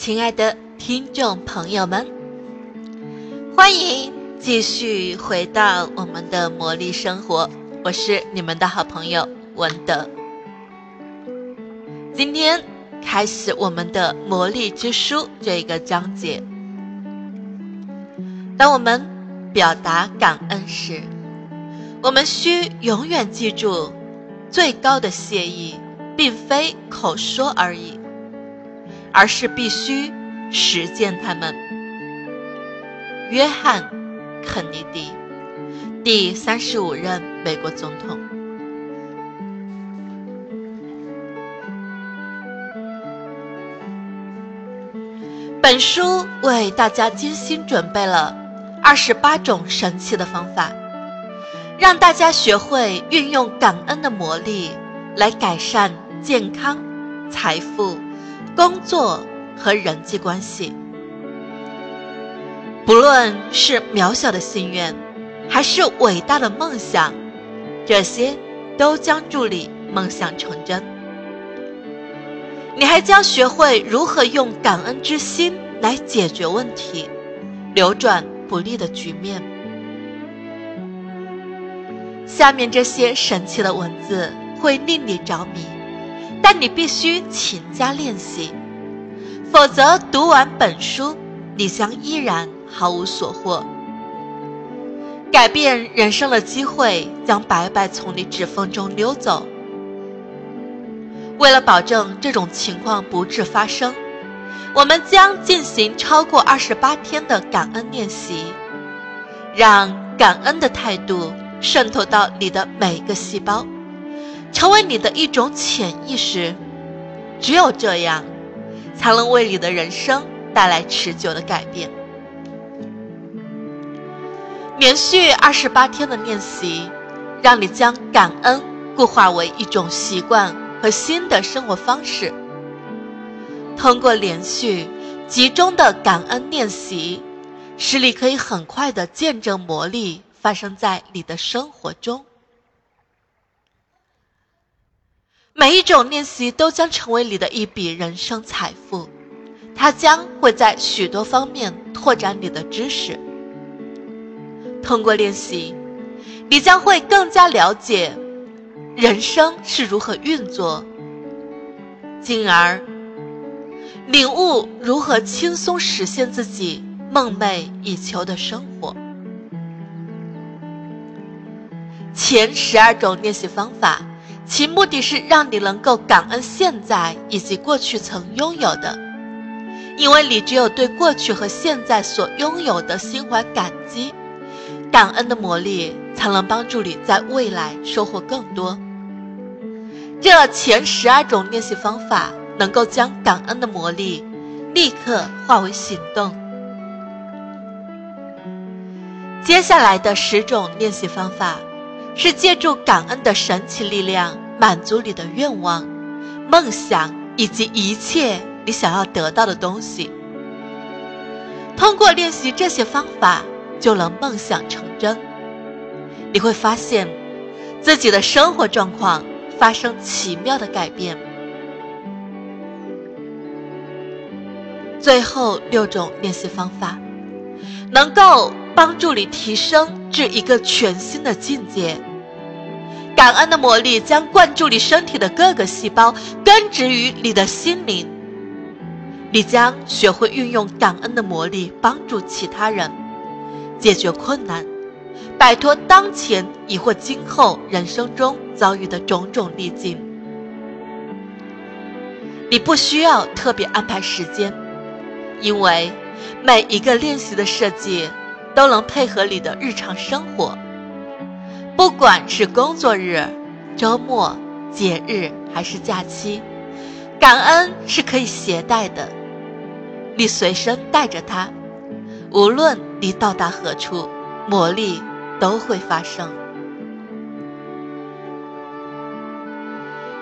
亲爱的听众朋友们，欢迎继续回到我们的魔力生活。我是你们的好朋友文德。今天开始我们的魔力之书这个章节。当我们表达感恩时，我们需永远记住，最高的谢意并非口说而已，而是必须实践它们。约翰·肯尼迪，第三十五任美国总统。本书为大家精心准备了。二十八种神奇的方法，让大家学会运用感恩的魔力来改善健康、财富、工作和人际关系。不论是渺小的心愿，还是伟大的梦想，这些都将助力梦想成真。你还将学会如何用感恩之心来解决问题，扭转。不利的局面。下面这些神奇的文字会令你着迷，但你必须勤加练习，否则读完本书，你将依然毫无所获。改变人生的机会将白白从你指缝中溜走。为了保证这种情况不致发生。我们将进行超过二十八天的感恩练习，让感恩的态度渗透到你的每个细胞，成为你的一种潜意识。只有这样，才能为你的人生带来持久的改变。连续二十八天的练习，让你将感恩固化为一种习惯和新的生活方式。通过连续、集中的感恩练习，使你可以很快的见证魔力发生在你的生活中。每一种练习都将成为你的一笔人生财富，它将会在许多方面拓展你的知识。通过练习，你将会更加了解人生是如何运作，进而。领悟如何轻松实现自己梦寐以求的生活。前十二种练习方法，其目的是让你能够感恩现在以及过去曾拥有的，因为你只有对过去和现在所拥有的心怀感激，感恩的魔力才能帮助你在未来收获更多。这前十二种练习方法。能够将感恩的魔力立刻化为行动。接下来的十种练习方法，是借助感恩的神奇力量，满足你的愿望、梦想以及一切你想要得到的东西。通过练习这些方法，就能梦想成真。你会发现，自己的生活状况发生奇妙的改变。最后六种练习方法，能够帮助你提升至一个全新的境界。感恩的魔力将灌注你身体的各个细胞，根植于你的心灵。你将学会运用感恩的魔力帮助其他人，解决困难，摆脱当前亦或今后人生中遭遇的种种逆境。你不需要特别安排时间。因为每一个练习的设计都能配合你的日常生活，不管是工作日、周末、节日还是假期，感恩是可以携带的。你随身带着它，无论你到达何处，魔力都会发生。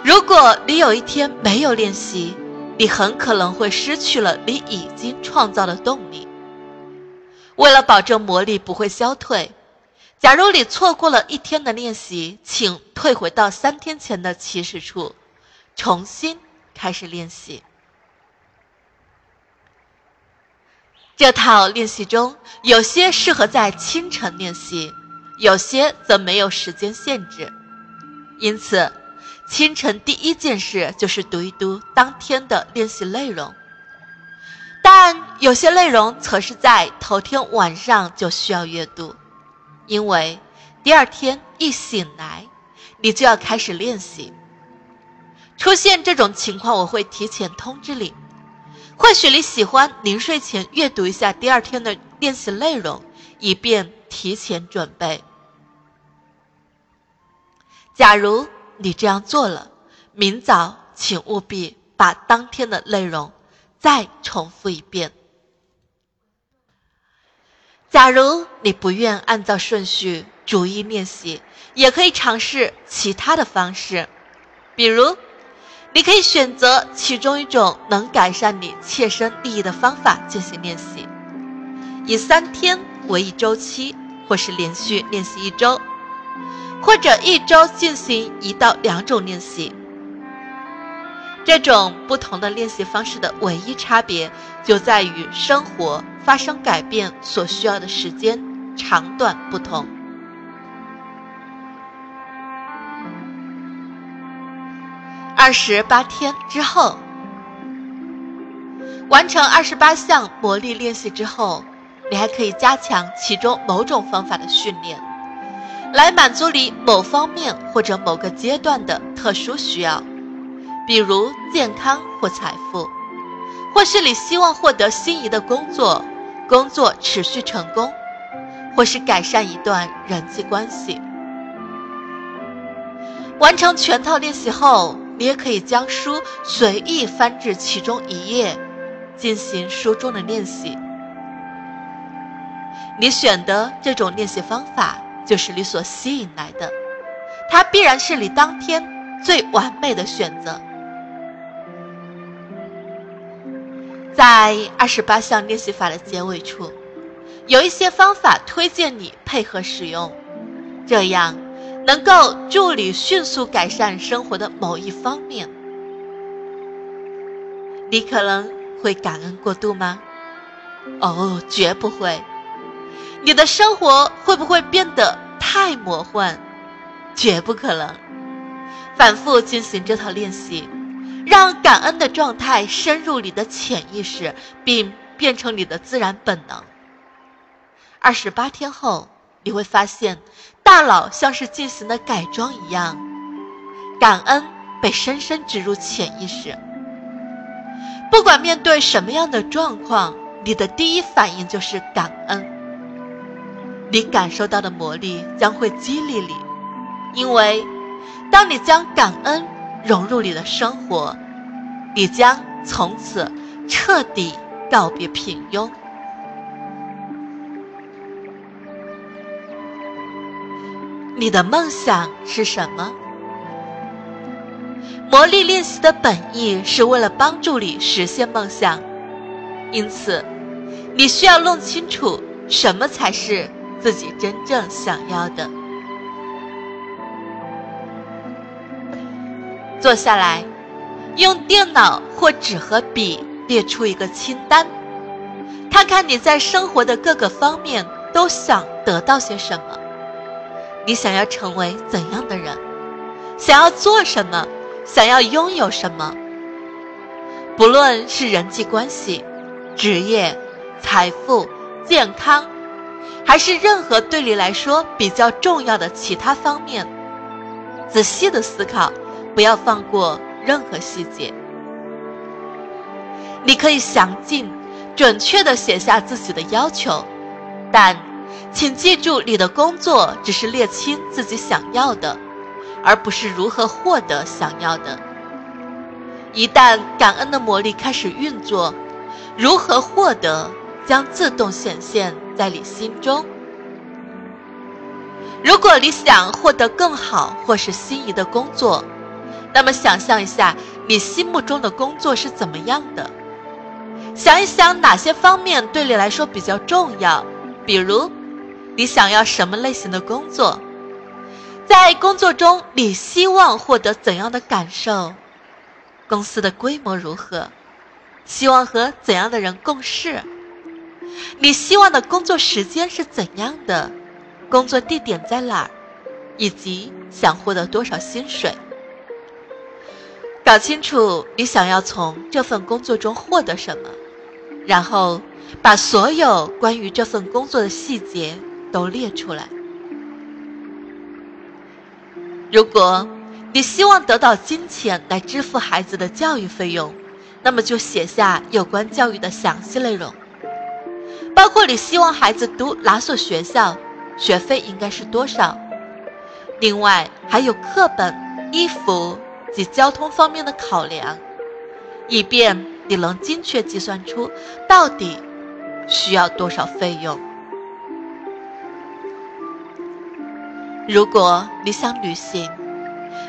如果你有一天没有练习，你很可能会失去了你已经创造的动力。为了保证魔力不会消退，假如你错过了一天的练习，请退回到三天前的起始处，重新开始练习。这套练习中，有些适合在清晨练习，有些则没有时间限制。因此，清晨第一件事就是读一读当天的练习内容。但有些内容则是在头天晚上就需要阅读，因为第二天一醒来，你就要开始练习。出现这种情况，我会提前通知你。或许你喜欢临睡前阅读一下第二天的练习内容，以便提前准备。假如你这样做了，明早请务必把当天的内容再重复一遍。假如你不愿按照顺序逐一练习，也可以尝试其他的方式，比如。你可以选择其中一种能改善你切身利益的方法进行练习，以三天为一周期，或是连续练习一周，或者一周进行一到两种练习。这种不同的练习方式的唯一差别就在于生活发生改变所需要的时间长短不同。二十八天之后，完成二十八项魔力练习之后，你还可以加强其中某种方法的训练，来满足你某方面或者某个阶段的特殊需要，比如健康或财富，或是你希望获得心仪的工作，工作持续成功，或是改善一段人际关系。完成全套练习后。你也可以将书随意翻至其中一页，进行书中的练习。你选的这种练习方法就是你所吸引来的，它必然是你当天最完美的选择。在二十八项练习法的结尾处，有一些方法推荐你配合使用，这样。能够助你迅速改善生活的某一方面，你可能会感恩过度吗？哦，绝不会。你的生活会不会变得太魔幻？绝不可能。反复进行这套练习，让感恩的状态深入你的潜意识，并变成你的自然本能。二十八天后。你会发现，大脑像是进行了改装一样，感恩被深深植入潜意识。不管面对什么样的状况，你的第一反应就是感恩。你感受到的魔力将会激励你，因为当你将感恩融入你的生活，你将从此彻底告别平庸。你的梦想是什么？魔力练习的本意是为了帮助你实现梦想，因此，你需要弄清楚什么才是自己真正想要的。坐下来，用电脑或纸和笔列出一个清单，看看你在生活的各个方面都想得到些什么。你想要成为怎样的人？想要做什么？想要拥有什么？不论是人际关系、职业、财富、健康，还是任何对你来说比较重要的其他方面，仔细的思考，不要放过任何细节。你可以详尽、准确的写下自己的要求，但。请记住，你的工作只是列清自己想要的，而不是如何获得想要的。一旦感恩的魔力开始运作，如何获得将自动显现在你心中。如果你想获得更好或是心仪的工作，那么想象一下你心目中的工作是怎么样的，想一想哪些方面对你来说比较重要，比如。你想要什么类型的工作？在工作中，你希望获得怎样的感受？公司的规模如何？希望和怎样的人共事？你希望的工作时间是怎样的？工作地点在哪儿？以及想获得多少薪水？搞清楚你想要从这份工作中获得什么，然后把所有关于这份工作的细节都列出来。如果你希望得到金钱来支付孩子的教育费用，那么就写下有关教育的详细内容，包括你希望孩子读哪所学校，学费应该是多少。另外还有课本、衣服及交通方面的考量，以便你能精确计算出到底需要多少费用。如果你想旅行，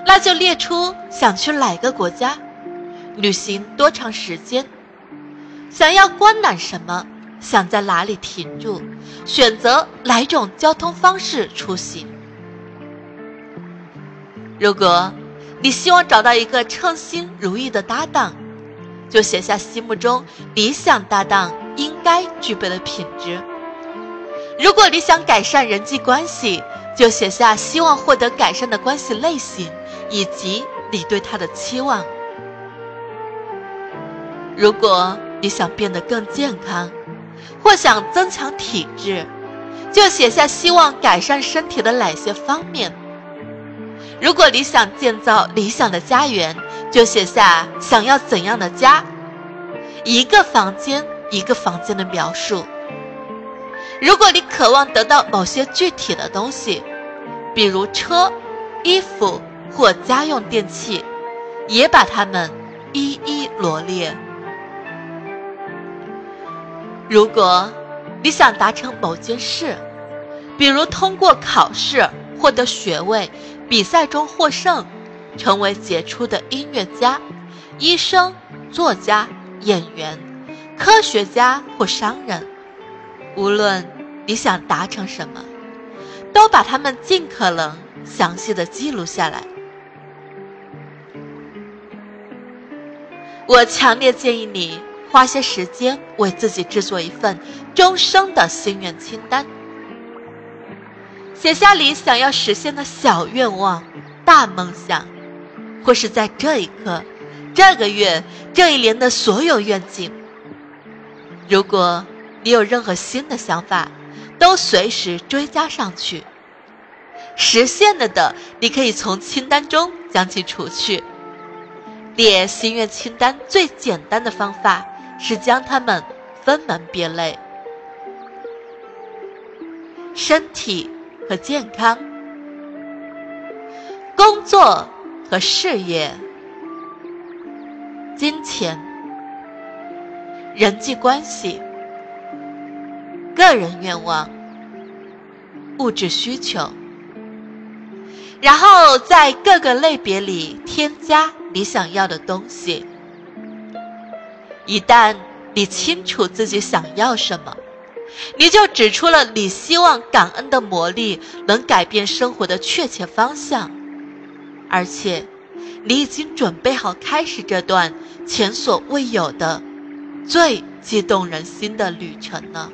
那就列出想去哪个国家，旅行多长时间，想要观览什么，想在哪里停住，选择哪种交通方式出行。如果你希望找到一个称心如意的搭档，就写下心目中理想搭档应该具备的品质。如果你想改善人际关系，就写下希望获得改善的关系类型以及你对他的期望。如果你想变得更健康，或想增强体质，就写下希望改善身体的哪些方面。如果你想建造理想的家园，就写下想要怎样的家，一个房间一个房间的描述。如果你渴望得到某些具体的东西，比如车、衣服或家用电器，也把它们一一罗列。如果你想达成某件事，比如通过考试获得学位。比赛中获胜，成为杰出的音乐家、医生、作家、演员、科学家或商人。无论你想达成什么，都把它们尽可能详细的记录下来。我强烈建议你花些时间为自己制作一份终生的心愿清单。写下你想要实现的小愿望、大梦想，或是在这一刻、这个月、这一年的所有愿景。如果你有任何新的想法，都随时追加上去。实现了的，你可以从清单中将其除去。列心愿清单最简单的方法是将它们分门别类：身体。和健康，工作和事业，金钱，人际关系，个人愿望，物质需求，然后在各个类别里添加你想要的东西。一旦你清楚自己想要什么。你就指出了你希望感恩的魔力能改变生活的确切方向，而且，你已经准备好开始这段前所未有的、最激动人心的旅程了。